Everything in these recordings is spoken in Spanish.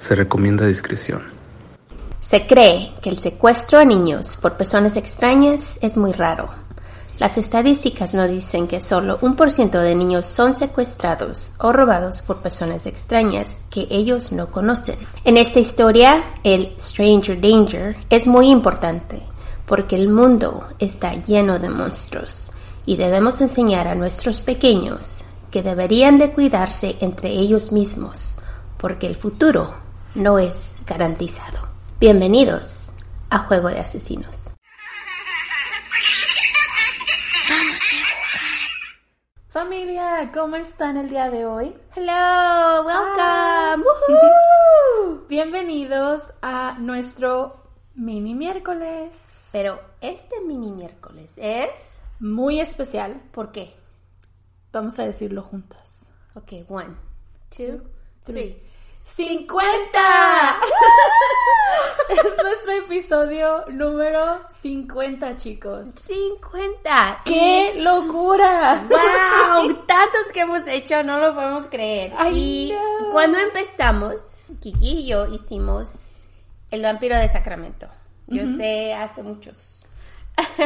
Se recomienda discreción. Se cree que el secuestro a niños por personas extrañas es muy raro. Las estadísticas no dicen que solo un por ciento de niños son secuestrados o robados por personas extrañas que ellos no conocen. En esta historia, el Stranger Danger es muy importante porque el mundo está lleno de monstruos y debemos enseñar a nuestros pequeños que deberían de cuidarse entre ellos mismos porque el futuro no es garantizado. Bienvenidos a Juego de Asesinos. Familia, ¿cómo están el día de hoy? Hello, welcome. Bienvenidos a nuestro mini miércoles. Pero este mini miércoles es muy especial. ¿Por qué? Vamos a decirlo juntas. Ok, one, two, three. 50. es nuestro episodio número 50, chicos. 50. ¡Qué locura! ¡Wow! Tantos que hemos hecho, no lo podemos creer. y cuando empezamos, Kiki y yo hicimos El vampiro de Sacramento. Yo sé, hace muchos.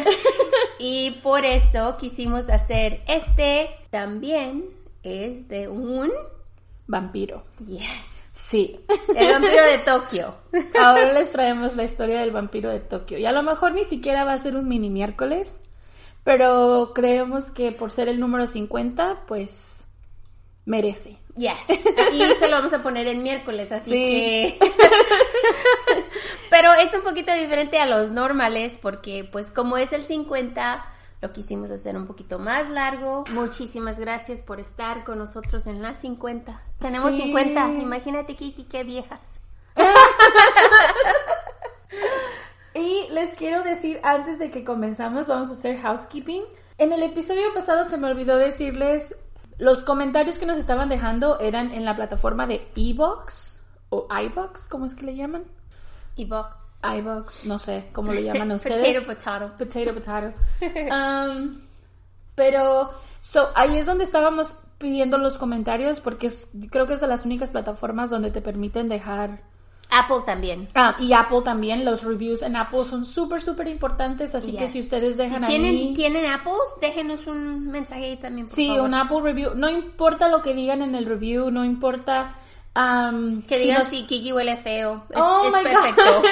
y por eso quisimos hacer este también es de un vampiro. Yes. Sí. El vampiro de Tokio. Ahora les traemos la historia del vampiro de Tokio. Y a lo mejor ni siquiera va a ser un mini miércoles, pero creemos que por ser el número 50, pues merece. Yes. Aquí se lo vamos a poner en miércoles, así que. pero es un poquito diferente a los normales, porque, pues, como es el 50 lo quisimos hacer un poquito más largo. Muchísimas gracias por estar con nosotros en las 50. Tenemos 50. Imagínate, Kiki, qué viejas. y les quiero decir, antes de que comenzamos, vamos a hacer housekeeping. En el episodio pasado se me olvidó decirles, los comentarios que nos estaban dejando eran en la plataforma de Ebox o iBox, ¿cómo es que le llaman? Ebox iBox, no sé cómo lo llaman ustedes. potato, potato. Potato, potato. Um, pero, so, ahí es donde estábamos pidiendo los comentarios porque creo que es de las únicas plataformas donde te permiten dejar... Apple también. Ah, y Apple también. Los reviews en Apple son súper, súper importantes. Así que si ustedes dejan si tienen, ¿Tienen Apples? Déjenos un mensaje ahí también, Sí, un Apple review. No importa lo que digan en el review, no importa que digan si, Kiki huele feo. Es, oh perfecto.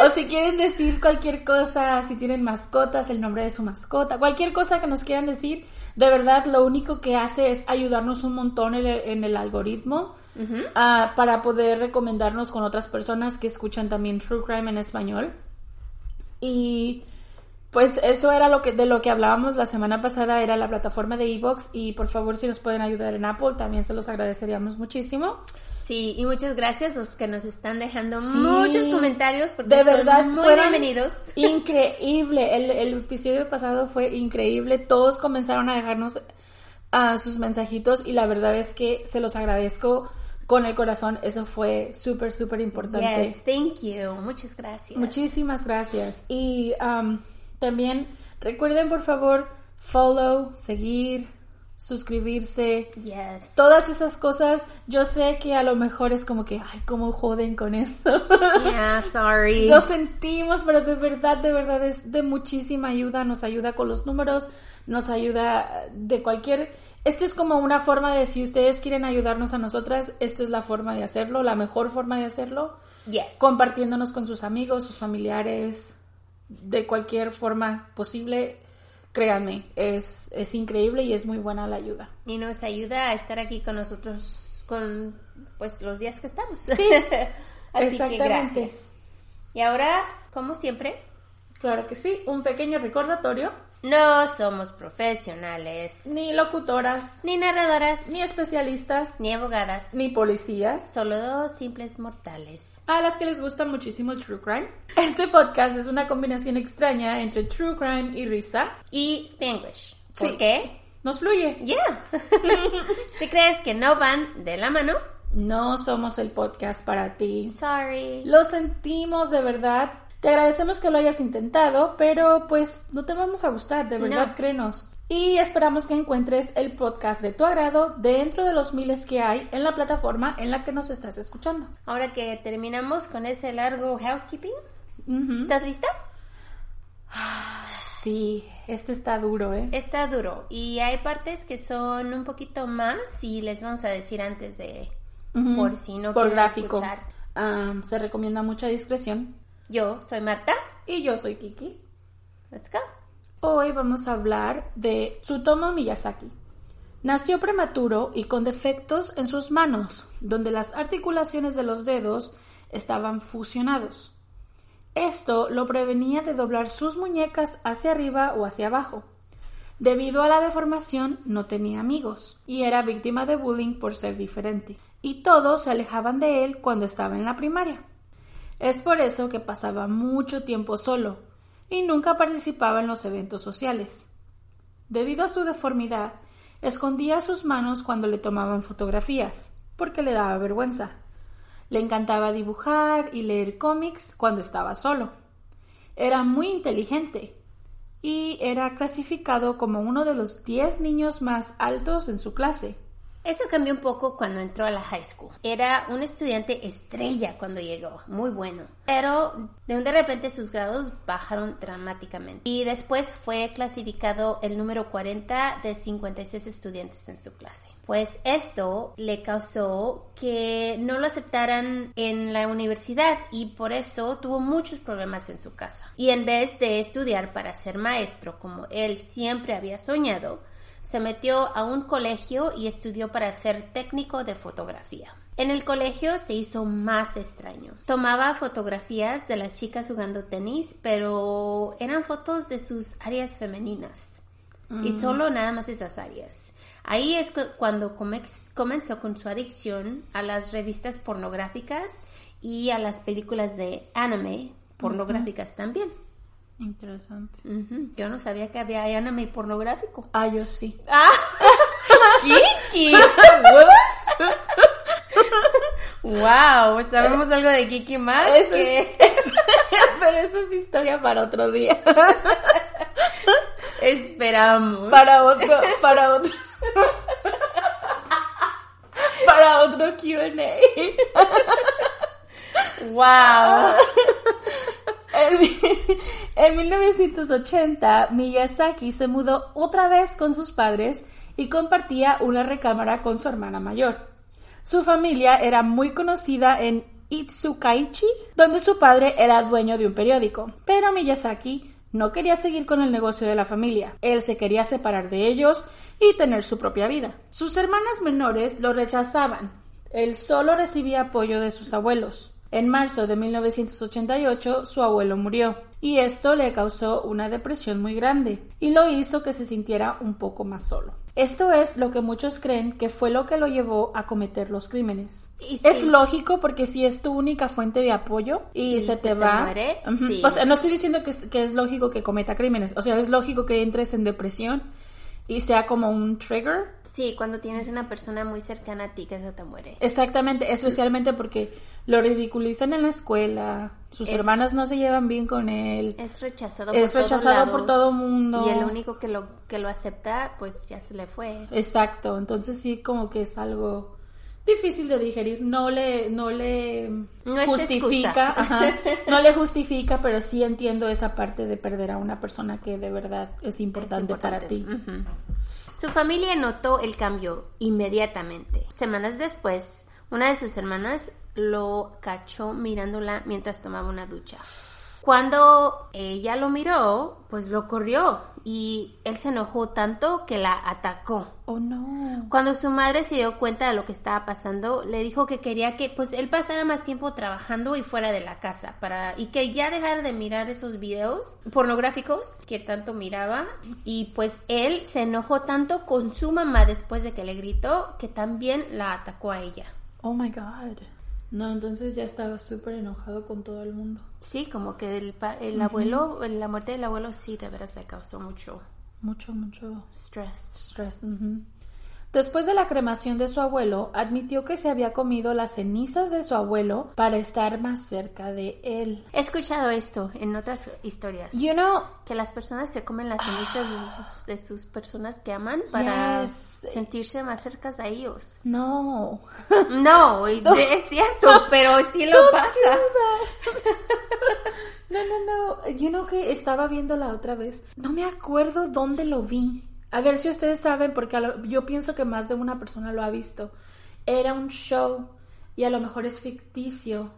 o si quieren decir cualquier cosa, si tienen mascotas, el nombre de su mascota, cualquier cosa que nos quieran decir, de verdad lo único que hace es ayudarnos un montón en el, algoritmo ah, para poder recomendarnos con otras personas que escuchan también True Crime en español. Y pues eso era lo que de lo que hablábamos la semana pasada, era la plataforma de Evox y por favor si nos pueden ayudar en Apple también se los agradeceríamos muchísimo. Sí, y muchas gracias a los que nos están dejando muchos comentarios porque de verdad muy bienvenidos. Increíble, el, el, episodio pasado fue increíble, todos comenzaron a dejarnos uh, sus mensajitos y la verdad es que se los agradezco con el corazón, eso fue súper, súper importante. Yes, thank you, muchas gracias. Muchísimas gracias. Y um, también recuerden por favor follow, seguir, suscribirse. Yes. Todas esas cosas, yo sé que a lo mejor es como que, ay, cómo joden con eso. Yeah, sorry. Lo sentimos, pero de verdad, de verdad es de muchísima ayuda, nos ayuda con los números, nos ayuda de cualquier... Esta es como una forma de si ustedes quieren ayudarnos a nosotras, esta es la forma de hacerlo, la mejor forma de hacerlo Yes. compartiéndonos con sus amigos, sus familiares, de cualquier forma posible. Créanme, es, es increíble y es muy buena la ayuda. Y nos ayuda a estar aquí con nosotros con pues los días que estamos. Sí, Así exactamente. que gracias. Y ahora, como siempre, Claro que sí, un pequeño recordatorio. No somos profesionales, Ni locutoras, ni narradoras, ni especialistas, ni abogadas, ni policías. solo dos simples mortales. A las que les gusta muchísimo el true crime. Este podcast es una combinación extraña entre true crime y risa. Y Spanglish. ¿Por Sí. qué? Nos fluye. Yeah. si crees que no van de la mano, No somos el podcast para ti. sorry. Lo sentimos de verdad. Te agradecemos que lo hayas intentado, pero pues no te vamos a gustar, de verdad, No. créenos. Y esperamos que encuentres el podcast de tu agrado dentro de los miles que hay en la plataforma en la que nos estás escuchando. Ahora que terminamos con ese largo housekeeping. ¿estás lista? Sí, este está duro, ¿eh? Está duro y hay partes que son un poquito más y les vamos a decir antes de por si no Por gráfico. escuchar. Am, se recomienda mucha discreción. Yo soy Marta. Y yo soy Kiki. Let's go. Hoy vamos a hablar de Tsutomu Miyazaki. Nació prematuro y con defectos en sus manos, donde las articulaciones de los dedos estaban fusionados. Esto lo prevenía de doblar sus muñecas hacia arriba o hacia abajo. Debido a la deformación no tenía amigos y era víctima de bullying por ser diferente. Y todos se alejaban de él cuando estaba en la primaria. Es por eso que pasaba mucho tiempo solo y nunca participaba en los eventos sociales. Debido a su deformidad, escondía sus manos cuando le tomaban fotografías, porque le daba vergüenza. Le encantaba dibujar y leer cómics cuando estaba solo. Era muy inteligente y era clasificado como uno de los 10 niños más altos en su clase. Eso cambió un poco cuando entró a la high school. Era un estudiante estrella cuando llegó, muy bueno. Pero de repente sus grados bajaron dramáticamente. Y después fue clasificado el número 40 de 56 estudiantes en su clase. Pues esto le causó que no lo aceptaran en la universidad y por eso tuvo muchos problemas en su casa. Y en vez de estudiar para ser maestro como él siempre había soñado, se metió a un colegio y estudió para ser técnico de fotografía. En el colegio se hizo más extraño. Tomaba fotografías de las chicas jugando tenis, pero eran fotos de sus áreas femeninas. Y solo nada más esas áreas. Ahí es cu- cuando come- comenzó con su adicción a las revistas pornográficas y a las películas de anime pornográficas también. Interesante. Yo no sabía que había anime pornográfico. Ah, yo sí. ¡Ah! ¡Kiki! ¡Wow! ¿Sabemos algo de Kiki más? Eso que Pero eso es historia para otro día. esperamos. Para otro, para otro. Para otro QA. ¡Wow! En, en 1980, Miyazaki se mudó otra vez con sus padres y compartía una recámara con su hermana mayor. Su familia era muy conocida en Itsukaichi, donde su padre era dueño de un periódico. Pero Miyazaki no quería seguir con el negocio de la familia. Él se quería separar de ellos y tener su propia vida. Sus hermanas menores lo rechazaban. Él solo recibía apoyo de sus abuelos. En marzo de 1988 su abuelo murió y esto le causó una depresión muy grande y lo hizo que se sintiera un poco más solo. Esto es lo que muchos creen que fue lo que lo llevó a cometer los crímenes. Sí. Es lógico porque si es tu única fuente de apoyo y, Y se, se te te va... muere, Ujú. sí. O sea, no estoy diciendo que es, que es lógico que cometa crímenes, o sea, es lógico que entres en depresión y sea como un trigger Sí, cuando tienes una persona muy cercana a ti que se te muere. Exactamente, especialmente porque lo ridiculizan en la escuela, sus Es- hermanas no se llevan bien con él. Es rechazado Es por rechazado todos por todo mundo. Y el único que lo, que lo acepta, pues ya se le fue. Exacto, entonces sí como que es algo difícil de digerir, no le no le No justifica, ajá, no le justifica, pero sí entiendo esa parte de perder a una persona que de verdad es importante, Es para ti. Ujú. Su familia notó el cambio inmediatamente. Semanas después, una de sus hermanas lo cachó mirándola mientras tomaba una ducha. Cuando ella lo miró, pues lo corrió y él se enojó tanto que la atacó. Oh no. Cuando su madre se dio cuenta de lo que estaba pasando, le dijo que quería que pues él pasara más tiempo trabajando y fuera de la casa para y que ya dejara de mirar esos videos pornográficos que tanto miraba y pues él se enojó tanto con su mamá después de que le gritó que también la atacó a ella. Oh my god. No, entonces ya estaba súper enojado con todo el mundo. Sí, como que el, el abuelo, la muerte del abuelo sí de veras le causó mucho Mucho, mucho stress. stress. ujú. Después de la cremación de su abuelo, admitió que se había comido las cenizas de su abuelo para estar más cerca de él. He escuchado esto en otras historias. You know, que las personas se comen las cenizas de sus, de sus personas que aman para Yes. sentirse más cerca a ellos. no. No, de- es cierto, pero sí lo pasa. No, no, no. You know que estaba viendo la otra vez. No me acuerdo dónde lo vi. A ver si ustedes saben, porque lo- yo pienso que más de una persona lo ha visto. Era un show y a lo mejor es ficticio,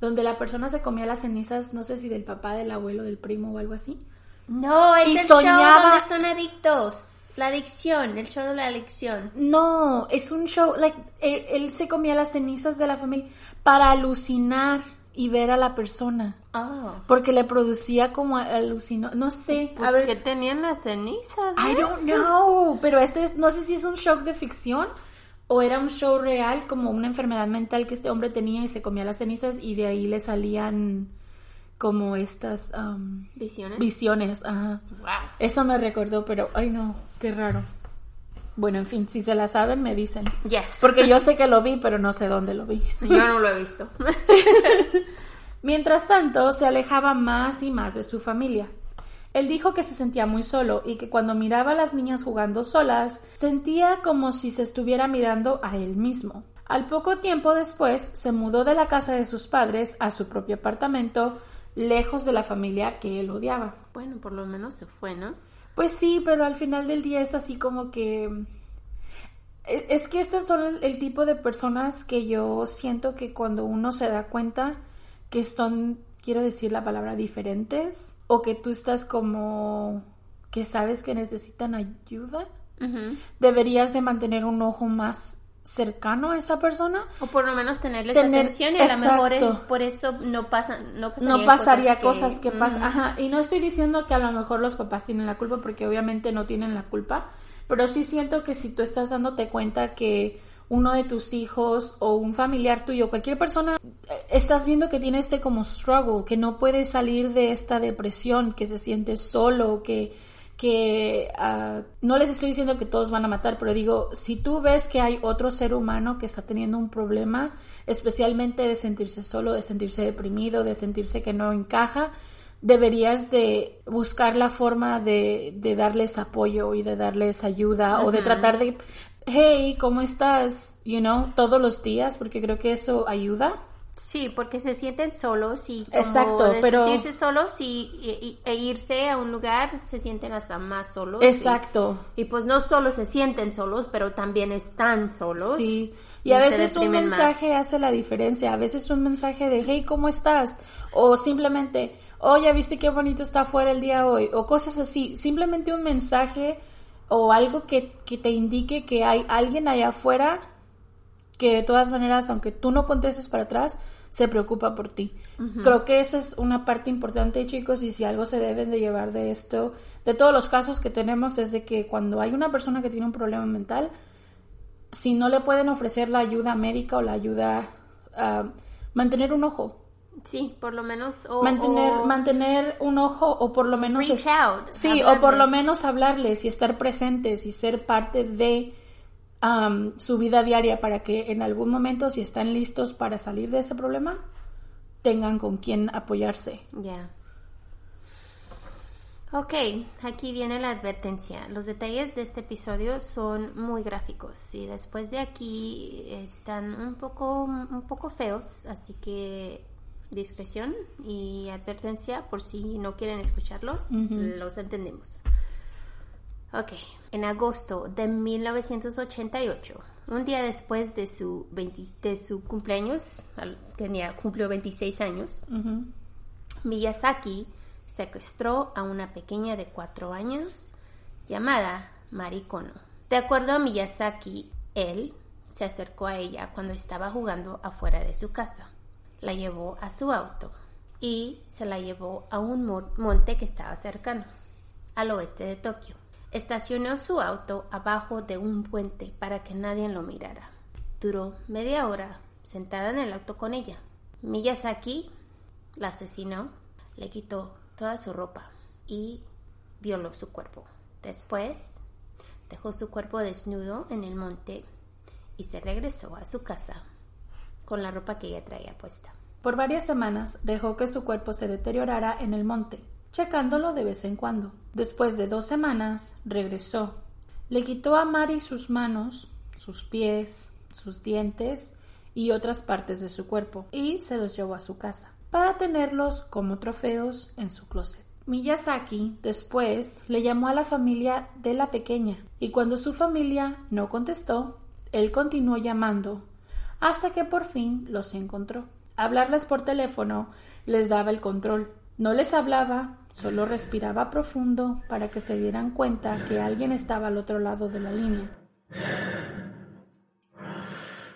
donde la persona se comía las cenizas, no sé si del papá, del abuelo, del primo o algo así. No, es Y el soñaba- show donde son adictos. La adicción, el show de la adicción. No, es un show, like, él, él se comía las cenizas de la familia para alucinar y ver a la persona. Oh. Porque le producía como alucino, no sé, Pues a ver, que tenían las cenizas. I don't know, pero este es, no sé si es un show de ficción o era un show real como una enfermedad mental que este hombre tenía y se comía las cenizas y de ahí le salían como estas um, Visiones. visiones, ajá. wow. Eso me recordó, pero ay no, qué raro. Bueno, en fin, si se la saben me dicen. Yes. Porque yo sé que lo vi, pero no sé dónde lo vi. Yo no lo he visto. Mientras tanto, se alejaba más y más de su familia. Él dijo que se sentía muy solo y que cuando miraba a las niñas jugando solas, sentía como si se estuviera mirando a él mismo. Al poco tiempo después, se mudó de la casa de sus padres a su propio apartamento, lejos de la familia que él odiaba. bueno, por lo menos se fue, ¿no? Pues sí, pero al final del día es así como que... e- Es que estas son el, tipo de personas que yo siento que cuando uno se da cuenta que son, quiero decir la palabra, diferentes, o que tú estás como que sabes que necesitan ayuda, deberías de mantener un ojo más cercano a esa persona. O por lo menos tenerles Tener- atención y a lo mejor es por eso no pasan, no pasaría no pasaría cosas cosas que, pasan. Ajá, y no estoy diciendo que a lo mejor los papás tienen la culpa, porque obviamente no tienen la culpa, pero sí siento que si tú estás dándote cuenta que uno de tus hijos o un familiar tuyo, cualquier persona, eh, estás viendo que tiene este como struggle, que no puede salir de esta depresión, que se siente solo, que que ah, no les estoy diciendo que todos van a matar, pero digo, si tú ves que hay otro ser humano que está teniendo un problema, especialmente de sentirse solo, de sentirse deprimido, de sentirse que no encaja, deberías de buscar la forma de, de darles apoyo y de darles ayuda o de tratar de, hey, ¿cómo estás? You know, todos los días, porque creo que eso ayuda. Sí, porque se sienten solos y como Exacto, de pero- sentirse solos y, y- e irse a un lugar se sienten hasta más solos. Exacto. Y, y pues no solo se sienten solos, pero también están solos. Sí. Y a veces un más. mensaje hace la diferencia. A veces un mensaje de, hey, ¿cómo estás? O simplemente, oh, ya viste qué bonito está afuera el día hoy. O cosas así. Simplemente un mensaje o algo que, que te indique que hay alguien allá afuera que de todas maneras, aunque tú no contestes para atrás, se preocupa por ti. Creo que esa es una parte importante, chicos, y si algo se deben de llevar de esto, de todos los casos que tenemos, es de que cuando hay una persona que tiene un problema mental, si no le pueden ofrecer la ayuda médica o la ayuda, ah, mantener un ojo. Sí, por lo menos. O, Mantener, o mantener un ojo o por lo menos... reach out. Sí, o por lo menos hablarles y estar presentes y ser parte de am, su vida diaria para que en algún momento, si están listos para salir de ese problema, tengan con quien apoyarse. Ya. Ok, aquí viene la advertencia. Los detalles de este episodio son muy gráficos y después de aquí están un poco, un poco feos, así que discreción y advertencia por si no quieren escucharlos, los entendemos. Ok, en agosto de 1988, un día después de su, 20 de su cumpleaños, tenía, cumplió 26 años, Miyazaki secuestró a una pequeña de 4 años llamada Marikono. De acuerdo a Miyazaki, él se acercó a ella cuando estaba jugando afuera de su casa. La llevó a su auto y se la llevó a un mo- monte que estaba cercano, al oeste de Tokio. Estacionó su auto abajo de un puente para que nadie lo mirara. Duró media hora sentada en el auto con ella. Miyazaki la asesinó, le quitó toda su ropa y violó su cuerpo. Después dejó su cuerpo desnudo en el monte y se regresó a su casa con la ropa que ella traía puesta. Por varias semanas dejó que su cuerpo se deteriorara en el monte, checándolo de vez en cuando. Después de dos semanas, regresó. Le quitó a Mari sus manos, sus pies, sus dientes y otras partes de su cuerpo y se los llevó a su casa para tenerlos como trofeos en su closet. Miyazaki después le llamó a la familia de la pequeña y cuando su familia no contestó, él continuó llamando hasta que por fin los encontró. Hablarles por teléfono les daba el control. No les hablaba, solo respiraba profundo para que se dieran cuenta que alguien estaba al otro lado de la línea.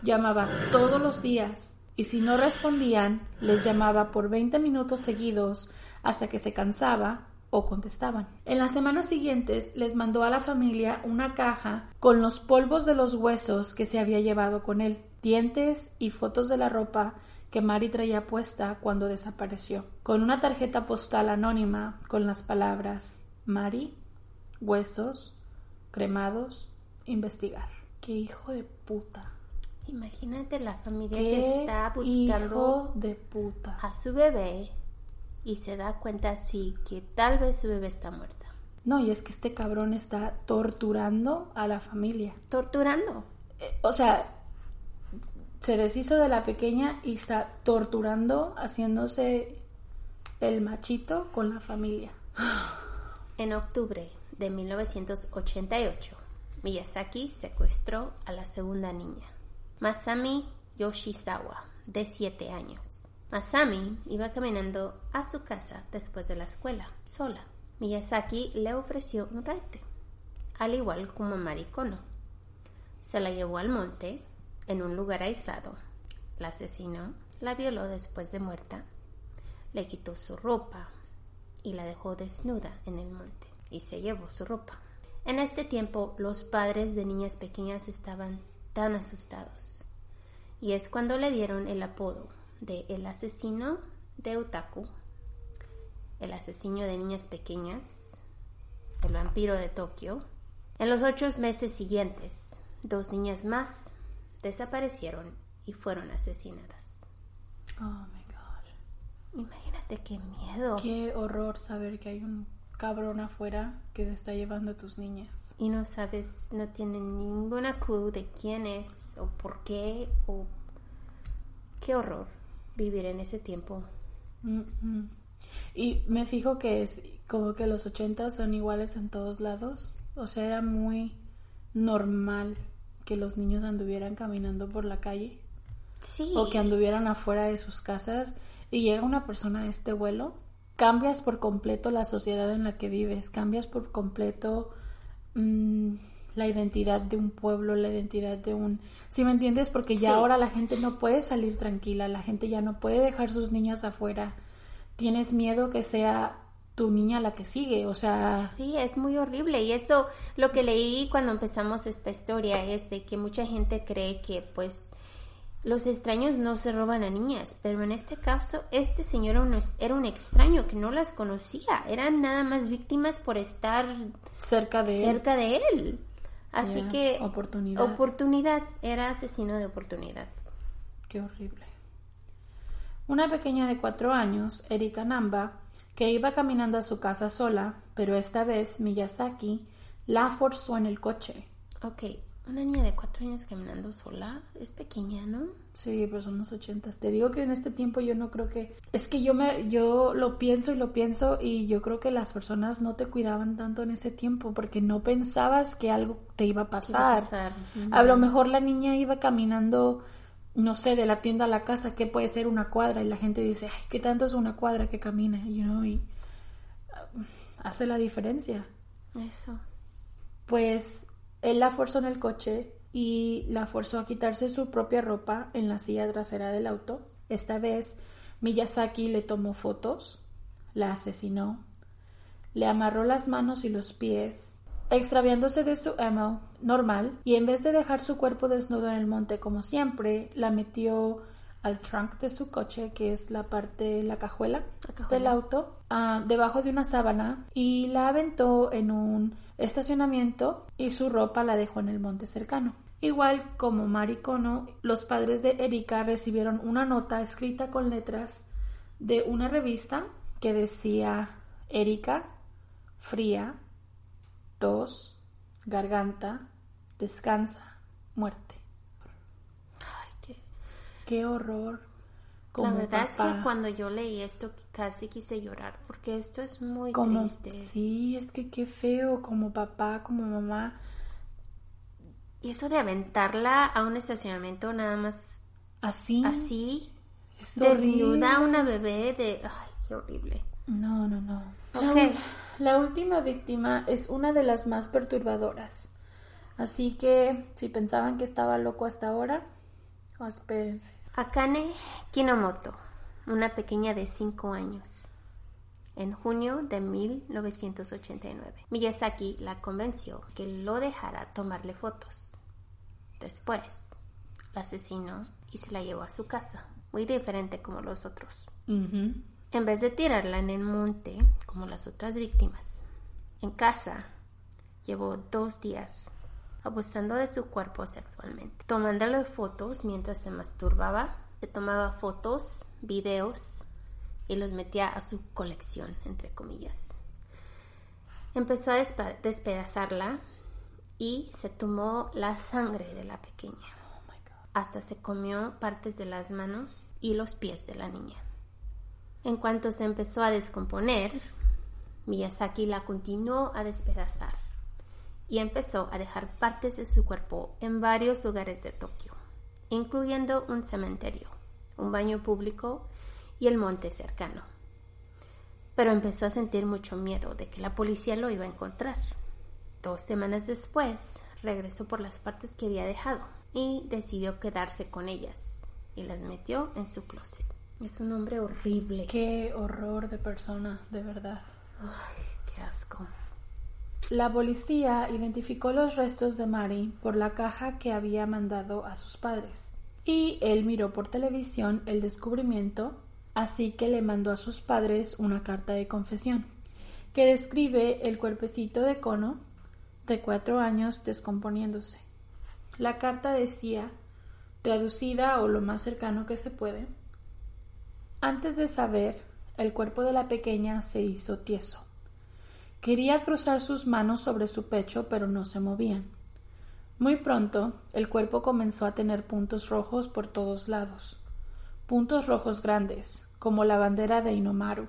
Llamaba todos los días y si no respondían, les llamaba por 20 minutos seguidos hasta que se cansaba o contestaban. En las semanas siguientes les mandó a la familia una caja con los polvos de los huesos que se había llevado con él, dientes y fotos de la ropa que Mari traía puesta cuando desapareció, con una tarjeta postal anónima con las palabras Mari, huesos, cremados, investigar. ¡Qué hijo de puta! Imagínate la familia ¡Qué que está buscando hijo de puta! a su bebé y se da cuenta así que tal vez su bebé está muerta. No, y es que este cabrón está torturando a la familia. Torturando. Eh, o sea, se deshizo de la pequeña y está torturando, haciéndose el machito con la familia. En octubre de 1988, Miyazaki secuestró a la segunda niña, Masami Yoshizawa, de 7 años. Masami iba caminando a su casa después de la escuela, sola. Miyazaki le ofreció un raite, al igual como a Marikono. Se la llevó al monte, en un lugar aislado. La asesinó, la violó después de muerta, le quitó su ropa y la dejó desnuda en el monte y se llevó su ropa. En este tiempo los padres de niñas pequeñas estaban tan asustados y es cuando le dieron el apodo de el asesino de Otaku, el asesino de niñas pequeñas, el vampiro de Tokio. En los ocho meses siguientes, dos niñas más desaparecieron y fueron asesinadas. Oh my god. Imagínate qué miedo. Qué horror saber que hay un cabrón afuera que se está llevando a tus niñas. Y no sabes, no tienen ninguna clue de quién es o por qué o qué horror vivir en ese tiempo. Mm. Y me fijo que es como que los 80 son iguales en todos lados. O sea, era muy normal que los niños anduvieran caminando por la calle Sí. o que anduvieran afuera de sus casas y llega una persona a este vuelo, cambias por completo la sociedad en la que vives, cambias por completo mm, la identidad de un pueblo, la identidad de un... Si me entiendes? Porque ya Sí. ahora la gente no puede salir tranquila, la gente ya no puede dejar sus niñas afuera. Tienes miedo que sea tu niña la que sigue, o sea... Sí, es muy horrible y eso lo que leí cuando empezamos esta historia es de que mucha gente cree que pues los extraños no se roban a niñas, pero en este caso este señor era un, extraño que no las conocía, eran nada más víctimas por estar cerca de él. cerca de él. Así que oportunidad. oportunidad, era asesino de oportunidad. Qué horrible. Una pequeña de cuatro años, Erika Namba, que iba caminando a su casa sola, pero esta vez Miyazaki la forzó en el coche. Ok, Una niña de cuatro años caminando sola es pequeña, ¿no? Sí, pero son los ochentas. Te digo que en este tiempo yo no creo que... Es que yo me, yo lo pienso y lo pienso y yo creo que las personas no te cuidaban tanto en ese tiempo porque no pensabas que algo te iba a pasar. A lo mejor la niña iba caminando, no sé, de la tienda a la casa, que puede ser una cuadra y la gente dice, ay, ¿qué tanto es una cuadra que camina? You know, y uh, hace la diferencia. Eso. Pues él la forzó en el coche y la forzó a quitarse su propia ropa en la silla trasera del auto. Esta vez Miyazaki le tomó fotos, la asesinó, le amarró las manos y los pies, extraviándose de su ammo normal, y en vez de dejar su cuerpo desnudo en el monte como siempre, la metió al trunk de su coche, que es la parte, la cajuela, del auto, ah, debajo de una sábana y la aventó en un estacionamiento y su ropa la dejó en el monte cercano. Igual como Maricono, los padres de Erika recibieron una nota escrita con letras de una revista que decía Erika, fría, tos, garganta, descansa, muerte. Ay, qué, Qué horror. La verdad es que cuando yo leí esto casi quise llorar porque esto es muy como triste. sí, es que qué feo, como papá, como mamá. Y eso de aventarla a un estacionamiento nada más Así. así, Es desnuda a una bebé de... Ay, qué horrible. No, no, no. La, Ok. ul- la última víctima es una de las más perturbadoras. Así que si pensaban que estaba loco hasta ahora, espérense. Akane Kinomoto, una pequeña de 5 años. En junio de 1989, Miyazaki la convenció que lo dejara tomarle fotos. Después, la asesinó y se la llevó a su casa, muy diferente como los otros. En vez de tirarla en el monte como las otras víctimas, en casa llevó dos días abusando de su cuerpo sexualmente, tomándole fotos mientras se masturbaba, se tomaba fotos, videos y los metía a su colección, entre comillas. Empezó a despedazarla y se tomó la sangre de la pequeña. Hasta se comió partes de las manos y los pies de la niña. En cuanto se empezó a descomponer, Miyazaki la continuó a despedazar y empezó a dejar partes de su cuerpo en varios lugares de Tokio, incluyendo un cementerio, un baño público y el monte cercano. Pero empezó a sentir mucho miedo de que la policía lo iba a encontrar. Dos semanas después, regresó por las partes que había dejado y decidió quedarse con ellas y las metió en su closet. Es un hombre horrible. Qué horror de persona, de verdad. Ay, qué asco. La policía identificó los restos de Mari por la caja que había mandado a sus padres. Y él miró por televisión el descubrimiento, así que le mandó a sus padres una carta de confesión, que describe el cuerpecito de Cono de cuatro años descomponiéndose. La carta decía, traducida o lo más cercano que se puede, antes de saber, el cuerpo de la pequeña se hizo tieso. Quería cruzar sus manos sobre su pecho, pero no se movían. Muy pronto, el cuerpo comenzó a tener puntos rojos por todos lados, puntos rojos grandes, como la bandera de Inomaru.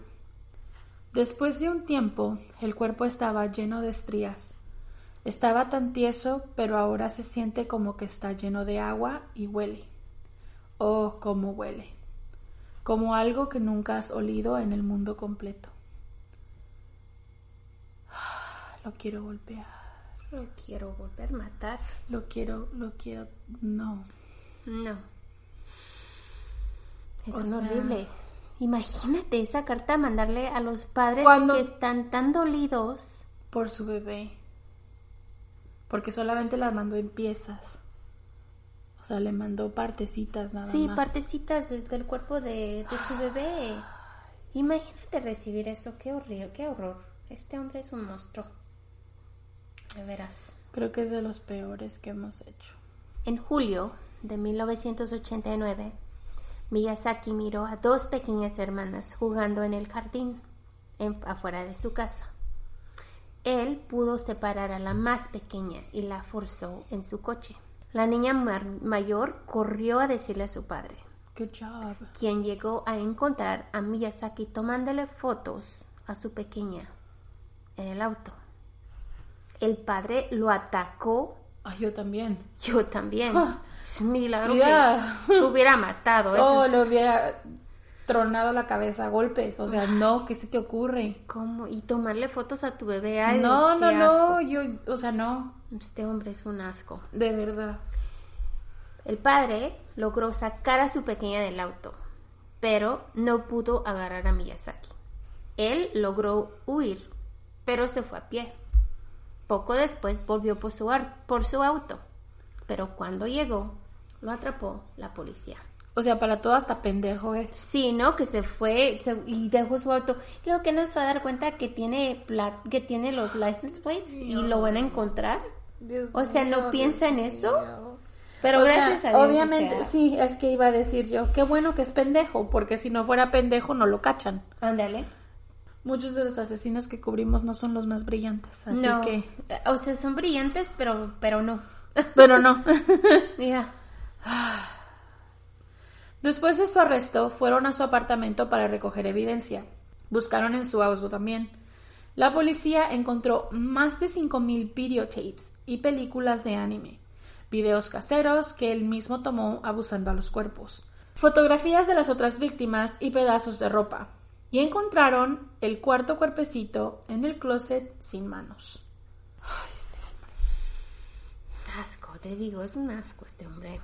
Después de un tiempo, el cuerpo estaba lleno de estrías. Estaba tan tieso, pero ahora se siente como que está lleno de agua y huele. Oh, cómo huele. Como algo que nunca has olido en el mundo completo. Lo quiero golpear. Lo quiero a matar. Lo quiero, lo quiero. No. No. Es O un sea- horrible. Imagínate esa carta mandarle a los padres Cuando- que están tan dolidos. Por su bebé. Porque solamente la mandó en piezas. O sea, le mandó partecitas nada sí, más. partecitas de- del cuerpo de, de su bebé. Imagínate recibir eso. Qué horrible, qué horror. Este hombre es un monstruo. De veras. Creo que es de los peores que hemos hecho. En julio de 1989, Miyazaki miró a dos pequeñas hermanas jugando en el jardín en- afuera de su casa. él pudo separar a la más pequeña y la forzó en su coche. La niña mayor corrió a decirle a su padre, Good job. quien llegó a encontrar a Miyazaki tomándole fotos a su pequeña en el auto. El padre lo atacó. Ay, yo también. Yo también. Ah. Es milagro que lo hubiera matado. Eso Oh, es- le hubiera tronado la cabeza a golpes. O sea, no, ¿qué se te ocurre? ¿Cómo? Y tomarle fotos a tu bebé. Ay, no, no, no, asco. yo, o sea, no, Este hombre es un asco. de verdad. El padre logró sacar a su pequeña del auto, pero no pudo agarrar a Miyazaki. Él logró huir, pero se fue a pie. Poco después volvió por su, por su auto, pero cuando llegó, lo atrapó la policía. O sea, para todo hasta pendejo es. Sí, ¿no? Que se fue se- y dejó su auto. Creo que no se va a dar cuenta que tiene que tiene los license plates y lo van a encontrar. O sea, ¿no piensa en eso? Pero O sea, gracias a Dios. o Obviamente, sea, sí, es que iba a decir yo, qué bueno que es pendejo, porque si no fuera pendejo no lo cachan. Ándale. Muchos de los asesinos que cubrimos no son los más brillantes, así no. que... O sea, son brillantes, pero, pero no. Pero no. Mira. Después de su arresto, fueron a su apartamento para recoger evidencia. Buscaron en su auto también. La policía encontró más de 5.000 videotapes y películas de anime, videos caseros que él mismo tomó abusando a los cuerpos, fotografías de las otras víctimas y pedazos de ropa. Y encontraron el cuarto cuerpecito en el closet sin manos. Ay, este. Asco, te digo, es un asco este hombre.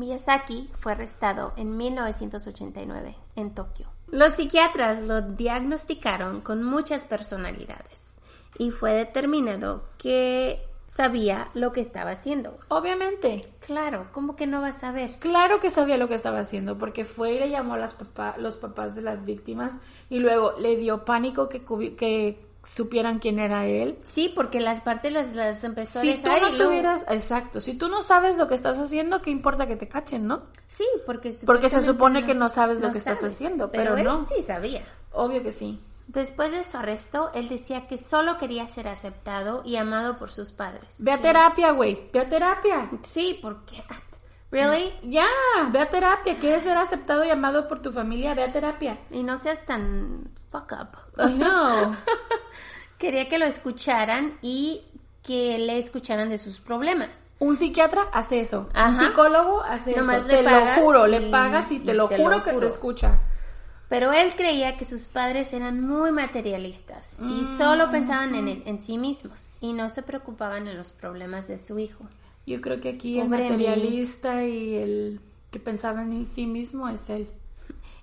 Miyazaki fue arrestado en 1989 en Tokio. Los psiquiatras lo diagnosticaron con muchas personalidades y fue determinado que sabía lo que estaba haciendo. Obviamente, Claro, ¿cómo que no va a saber? Claro que sabía lo que estaba haciendo, porque fue y le llamó a las papá, los papás de las víctimas y luego le dio pánico que, que supieran quién era él. Sí, porque las partes las, las empezó Si a tú dejar no y luego- tuvieras, exacto, si tú no sabes lo que estás haciendo, ¿qué importa que te cachen, no? Sí, porque Porque se supone que no sabes lo que estás haciendo, pero él no. sí sabía. Obvio que sí. Después de su arresto, él decía que solo quería ser aceptado y amado por sus padres. Ve a terapia, güey, ve a terapia. Sí, porque... ¿Really? Ya, ve a terapia. ¿Quieres ser aceptado y amado por tu familia? Ve a terapia. Y no seas tan fuck up. I know. Quería que lo escucharan y que le escucharan de sus problemas. Un psiquiatra hace eso. Un psicólogo hace Nomás eso. te lo juro, y- le pagas y te y lo te lo juro que te escucha. Pero él creía que sus padres eran muy materialistas y Mm. solo pensaban en, en sí mismos y no se preocupaban en los problemas de su hijo. Yo creo que aquí el mí. materialista y el que pensaba en sí mismo es él.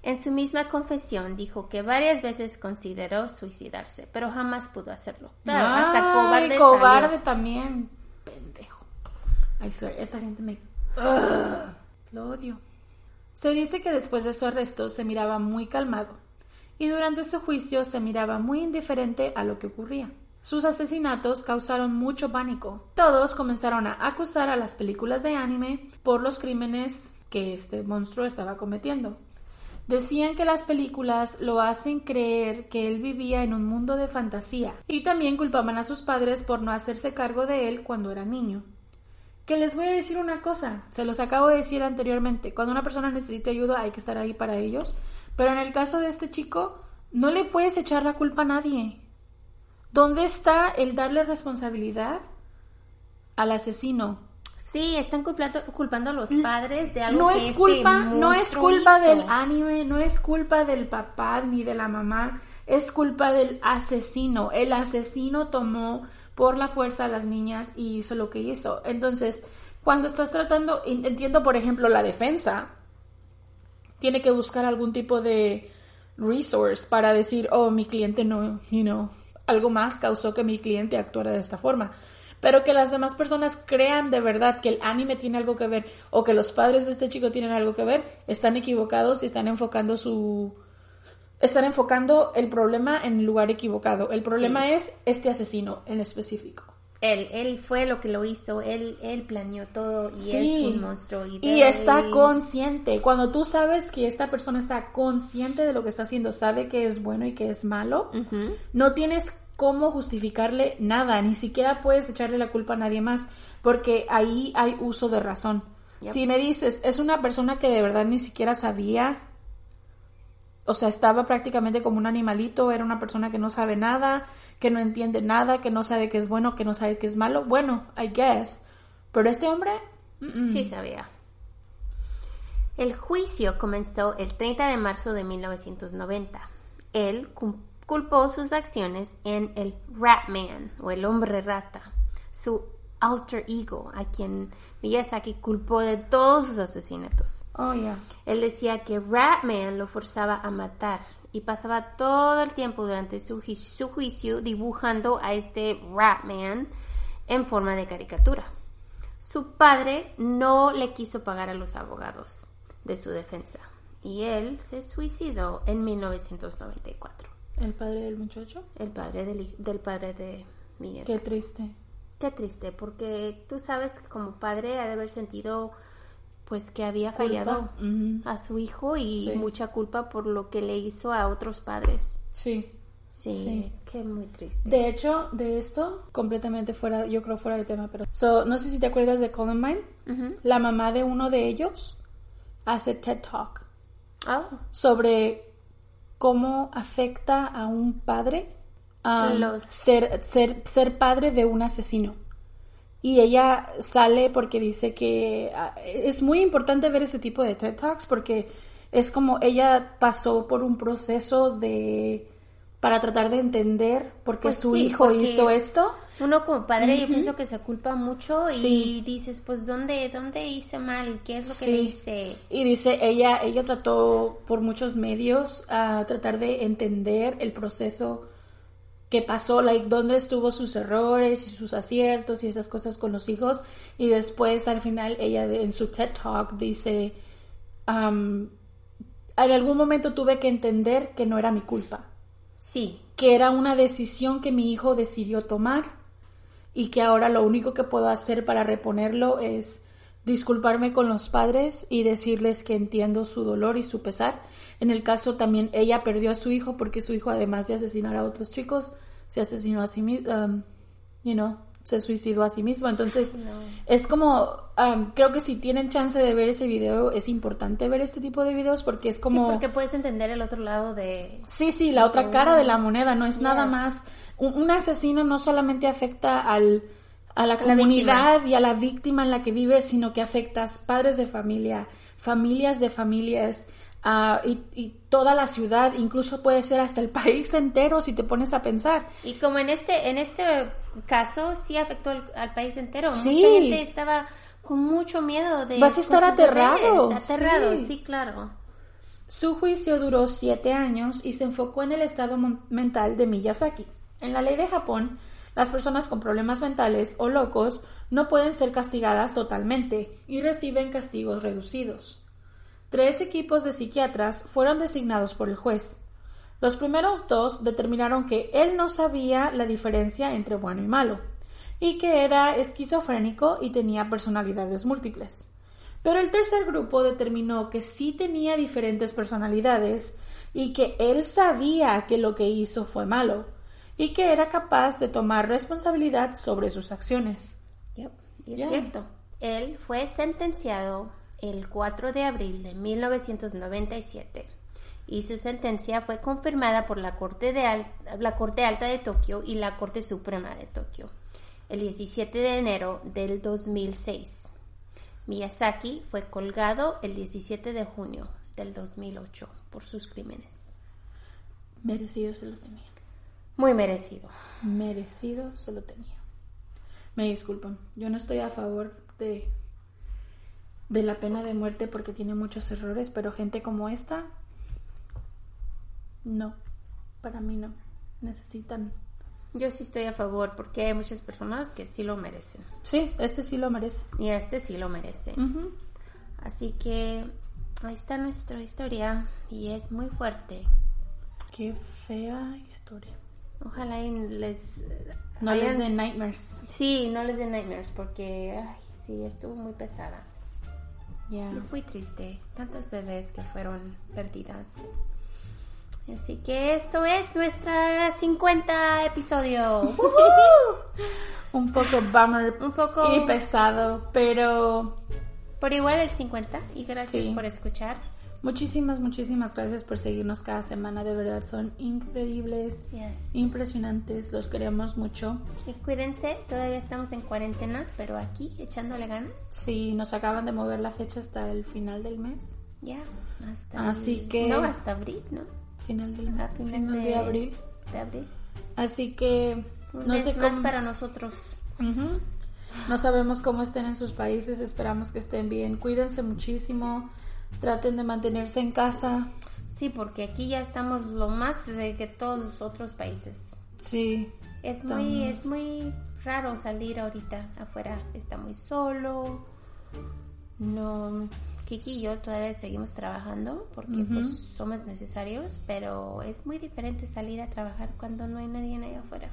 En su misma confesión dijo que varias veces consideró suicidarse, pero jamás pudo hacerlo. Claro, hasta Ay, cobarde. cobarde salió. también. Pendejo. Swear, esta gente me... Ugh, lo odio. Se dice que después de su arresto se miraba muy calmado y durante su juicio se miraba muy indiferente a lo que ocurría. Sus asesinatos causaron mucho pánico. Todos comenzaron a acusar a las películas de anime por los crímenes que este monstruo estaba cometiendo. Decían que las películas lo hacen creer que él vivía en un mundo de fantasía y también culpaban a sus padres por no hacerse cargo de él cuando era niño. Que les voy a decir una cosa, se los acabo de decir anteriormente, cuando una persona necesita ayuda hay que estar ahí para ellos, pero en el caso de este chico no le puedes echar la culpa a nadie. ¿Dónde está el darle responsabilidad al asesino? Sí, están culpando, culpando a los padres de algo No que es este culpa, no es culpa hizo. del anime, no es culpa del papá ni de la mamá, es culpa del asesino. El asesino tomó por la fuerza a las niñas y hizo lo que hizo. Entonces, cuando estás tratando, en- entiendo por ejemplo la defensa, tiene que buscar algún tipo de resource para decir, oh, mi cliente no, you know, algo más causó que mi cliente actuara de esta forma. Pero que las demás personas crean de verdad que el anime tiene algo que ver o que los padres de este chico tienen algo que ver, están equivocados y están enfocando su... Están enfocando el problema en el lugar equivocado. El problema es este asesino en específico. Él, él fue lo que lo hizo, él, él planeó todo y él es un monstruo. Y, está consciente. Cuando tú sabes que esta persona está consciente de lo que está haciendo, sabe que es bueno y que es malo, no tienes cómo justificarle nada, ni siquiera puedes echarle la culpa a nadie más, porque ahí hay uso de razón. Si me dices, es una persona que de verdad ni siquiera sabía, o sea, estaba prácticamente como un animalito, era una persona que no sabe nada, que no entiende nada, que no sabe qué es bueno, que no sabe qué es malo, bueno, I guess. Pero este hombre... Sí sabía. El juicio comenzó el 30 de marzo de 1990. Él culpó sus acciones en el Ratman o el hombre rata, su alter ego, a quien Miyazaki culpó de todos sus asesinatos. Oh, yeah. Él decía que Ratman lo forzaba a matar y pasaba todo el tiempo durante su, su juicio dibujando a este Ratman en forma de caricatura. Su padre no le quiso pagar a los abogados de su defensa y él se suicidó en 1994. ¿El padre del muchacho? El padre del, del padre de Miguel. Qué triste. Qué triste, porque tú sabes que como padre ha de haber sentido pues que había fallado a su hijo y mucha culpa por lo que le hizo a otros padres. Sí. Sí, qué muy triste. De hecho, de esto, completamente fuera, yo creo fuera de tema, pero... So, no sé si te acuerdas de Columbine. La mamá de uno de ellos hace TED Talk. Oh. Sobre cómo afecta a un padre um, ser, ser, ser padre de un asesino. Y ella sale porque dice que ah, es muy importante ver ese tipo de TED Talks porque es como ella pasó por un proceso de para tratar de entender por qué Pues su sí, hijo porque hizo esto. Uno como padre yo pienso que se culpa mucho y dices, pues ¿dónde, dónde hice mal? ¿Qué es lo que Sí. le hice? Y dice, ella, ella trató por muchos medios a tratar de entender el proceso que pasó, like, dónde estuvo sus errores y sus aciertos y esas cosas con los hijos. Y después, al final, ella en su TED Talk dice, um, en algún momento tuve que entender que no era mi culpa, Sí, que era una decisión que mi hijo decidió tomar y que ahora lo único que puedo hacer para reponerlo es disculparme con los padres y decirles que entiendo su dolor y su pesar. En el caso también ella perdió a su hijo porque su hijo además de asesinar a otros chicos se asesinó a sí mismo, um, you know, se suicidó a sí mismo. Entonces es como, um, creo que si tienen chance de ver ese video es importante ver este tipo de videos porque es como... sí, porque puedes entender el otro lado de... Sí, sí, la otra cara de la moneda, no es nada más. Un, un asesino no solamente afecta al, a la comunidad y a la víctima en la que vive, sino que afectas padres de familia, familias de familias ah, y, y toda la ciudad, incluso puede ser hasta el país entero si te pones a pensar. Y como en este, en este caso sí afectó al, al país entero. Sí. Mucha gente estaba con mucho miedo de... Vas a estar aterrado, Aterrado, sí. sí, claro. Su juicio duró siete años y se enfocó en el estado mental de Miyazaki. En la ley de Japón, las personas con problemas mentales o locos no pueden ser castigadas totalmente y reciben castigos reducidos. Tres equipos de psiquiatras fueron designados por el juez. Los primeros dos determinaron que él no sabía la diferencia entre bueno y malo, y que era esquizofrénico y tenía personalidades múltiples. Pero el tercer grupo determinó que sí tenía diferentes personalidades y que él sabía que lo que hizo fue malo y que era capaz de tomar responsabilidad sobre sus acciones. Yep, y es cierto. Él fue sentenciado el 4 de abril de 1997 y su sentencia fue confirmada por la Corte, de Al- la Corte Alta de Tokio y la Corte Suprema de Tokio el 17 de enero del 2006. Miyazaki fue colgado el 17 de junio del 2008 por sus crímenes. Merecido se lo tenía. Muy merecido. Merecido se lo tenía. Me disculpan, yo no estoy a favor de, de la pena de muerte porque tiene muchos errores, pero gente como esta, no, para mí no. Necesitan. Yo sí estoy a favor porque hay muchas personas que sí lo merecen. Sí, este sí lo merece. Y este sí lo merece. Así que ahí está nuestra historia y es muy fuerte. Qué fea historia. Ojalá y les... No hayan- les den nightmares. Sí, no les den nightmares porque ay, sí, estuvo muy pesada. Ya. Es muy triste. Tantas bebés que fueron perdidas. Así que esto es nuestra 50 episodio. Un poco bummer Un poco- y pesado, pero Por igual el 50 y gracias Sí. por escuchar. Muchísimas, muchísimas gracias por seguirnos cada semana. De verdad son increíbles, Yes. impresionantes, los queremos mucho. Y cuídense, todavía estamos en cuarentena, pero aquí echándole ganas. Sí, nos acaban de mover la fecha hasta el final del mes. Ya, hasta Así el- que- No, hasta abril, ¿no? Final del mes, final final de, abril. De abril. Así que Un no mes sé más cómo. para nosotros. No sabemos cómo estén en sus países, esperamos que estén bien. Cuídense muchísimo, traten de mantenerse en casa. Sí, porque aquí ya estamos lo más de que todos los otros países. Sí. Es estamos- muy, es muy raro salir ahorita afuera. Está muy solo. No, Kiki y yo todavía seguimos trabajando porque Ujú. pues somos necesarios, pero es muy diferente salir a trabajar cuando no hay nadie allá afuera.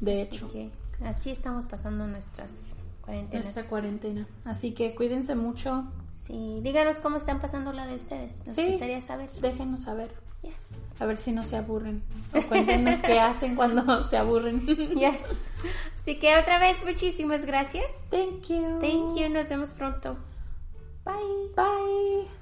De Así hecho, que así estamos pasando nuestras cuarentenas. esta cuarentena. Así que cuídense mucho. Sí, díganos cómo están pasando la de ustedes. Nos Sí. gustaría saber. Déjenos saber. Yes. A ver si no se aburren. O cuéntenos qué hacen cuando se aburren. Yes. Así que otra vez muchísimas gracias. Thank you. Thank you. Nos vemos pronto. Bye. Bye.